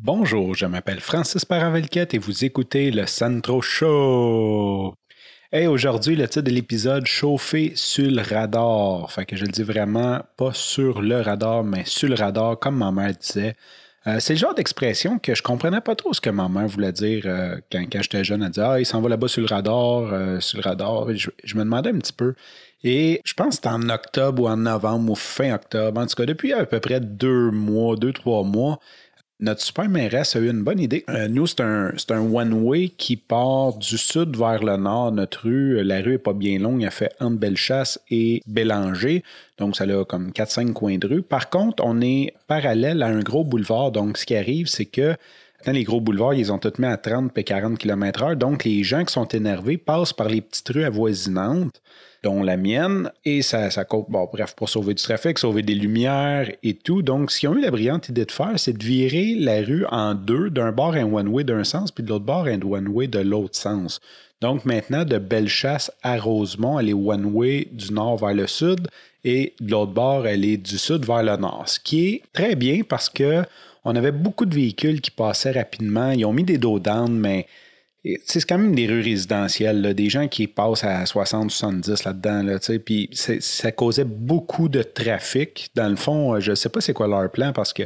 Bonjour, je m'appelle Francis Paravelquette et vous écoutez le Santro Show. Et aujourd'hui, le titre de l'épisode Chauffer sur le radar. Fait que je le dis vraiment pas sur le radar, mais sur le radar, comme ma mère disait. Euh, c'est le genre d'expression que je comprenais pas trop ce que ma mère voulait dire euh, quand, j'étais jeune. Elle disait Ah, il s'en va là-bas sur le radar, euh, sur le radar. Je, je, me demandais un petit peu. Et je pense que c'était en octobre ou en novembre ou fin octobre. En tout cas, depuis à peu près deux mois, deux, trois mois, notre super mairesse a eu une bonne idée. Euh, nous, c'est un, one-way qui part du sud vers le nord. Notre rue, la rue est pas bien longue. Elle fait entre Bellechasse et Bélanger. Donc, ça a comme 4-5 coins de rue. Par contre, on est parallèle à un gros boulevard. Donc, ce qui arrive, c'est que dans les gros boulevards, ils ont tout mis à 30 et 40 km/h. Donc, les gens qui sont énervés passent par les petites rues avoisinantes dont la mienne, et ça, ça bon, bref, pour sauver du trafic, sauver des lumières et tout. Donc, ce qu'ils ont eu la brillante idée de faire, c'est de virer la rue en deux, d'un bord un one-way d'un sens, puis de l'autre bord un one-way de l'autre sens. Donc, maintenant, de Bellechasse à Rosemont, elle est one-way du nord vers le sud, et de l'autre bord, elle est du sud vers le nord. Ce qui est très bien parce que on avait beaucoup de véhicules qui passaient rapidement. Ils ont mis des dos down, mais c'est quand même des rues résidentielles, des gens qui passent à 60-70 là-dedans. Là, puis ça causait beaucoup de trafic. Dans le fond, euh, je ne sais pas c'est quoi leur plan parce que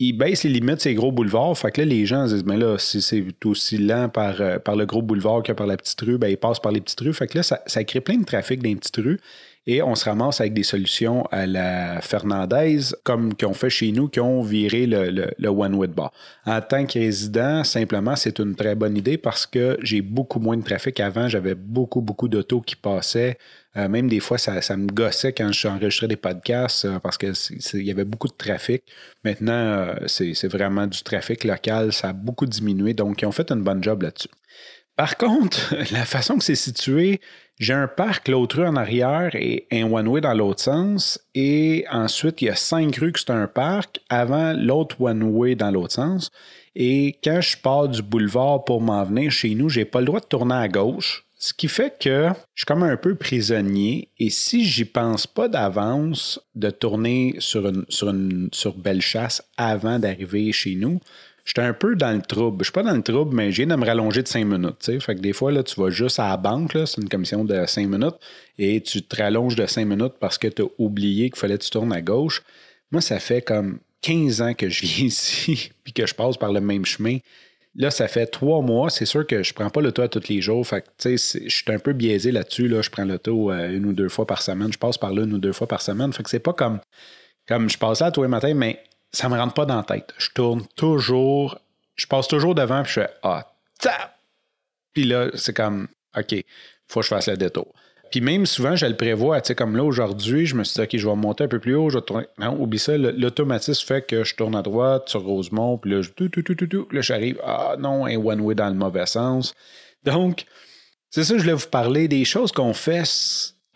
ils baissent les limites ces gros boulevards. Fait que là, les gens disent, mais là, si c'est aussi lent par, euh, par le gros boulevard que par la petite rue, ben, ils passent par les petites rues. Fait que là, ça, ça crée plein de trafic dans les petites rues et on se ramasse avec des solutions à la Fernandez, comme qu'on fait chez nous, qui ont viré le, one-way bar. En tant que résident, simplement, c'est une très bonne idée parce que j'ai beaucoup moins de trafic. Avant, j'avais beaucoup, beaucoup d'autos qui passaient. Euh, même des fois, ça, me gossait quand je enregistrais des podcasts euh, parce qu'il y avait beaucoup de trafic. Maintenant, euh, c'est vraiment du trafic local. Ça a beaucoup diminué. Donc, ils ont fait une bonne job là-dessus. Par contre, la façon que c'est situé, j'ai un parc, l'autre rue en arrière et un one-way dans l'autre sens. Et ensuite, il y a cinq rues que c'est un parc avant l'autre one-way dans l'autre sens. Et quand je pars du boulevard pour m'en venir chez nous, j'ai pas le droit de tourner à gauche. Ce qui fait que je suis comme un peu prisonnier. Et si j'y pense pas d'avance de tourner sur sur sur Bellechasse avant d'arriver chez nous, j'étais un peu dans le trouble. Je suis pas dans le trouble, mais j'ai de me rallonger de cinq minutes. T'sais. Fait que des fois, là, tu vas juste à la banque, c'est une commission de cinq minutes, et tu te rallonges de cinq minutes parce que tu as oublié qu'il fallait que tu tournes à gauche. Moi, ça fait comme 15 ans que je viens ici, puis que je passe par le même chemin. Là, ça fait trois mois. C'est sûr que je prends pas l'auto à tous les jours. Fait que, je suis un peu biaisé là-dessus. Là. Je prends l'auto euh, une ou deux fois par semaine. Je passe par là une ou deux fois par semaine. Fait que c'est pas comme, comme je passe là tous les matins, mais ça me rentre pas dans la tête. Je tourne toujours, je passe toujours devant, puis je fais Ah, tap! Puis là, c'est comme OK, faut que je fasse le détour. Puis même souvent, je le prévois, tu sais, comme là aujourd'hui, je me suis dit, OK, je vais monter un peu plus haut, je vais tourner. Non, oublie ça, l'automatisme fait que je tourne à droite sur Rosemont, puis là, je, tout, tout, tout, tout, là, j'arrive, ah non, un one-way dans le mauvais sens. Donc, c'est ça, je voulais vous parler des choses qu'on fait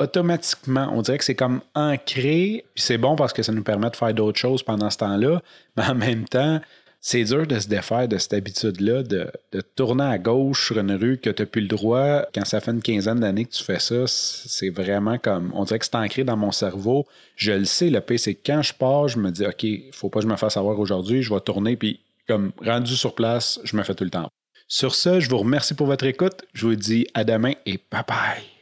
automatiquement, on dirait que c'est comme ancré, puis c'est bon parce que ça nous permet de faire d'autres choses pendant ce temps-là, mais en même temps, c'est dur de se défaire de cette habitude-là, de, tourner à gauche sur une rue que tu n'as plus le droit. Quand ça fait une quinzaine d'années que tu fais ça, c'est vraiment comme, on dirait que c'est ancré dans mon cerveau. Je le sais, le P, c'est quand je pars, je me dis, OK, faut pas que je me fasse avoir aujourd'hui, je vais tourner, puis comme rendu sur place, je me fais tout le temps. Sur ce, je vous remercie pour votre écoute. Je vous dis à demain et bye bye.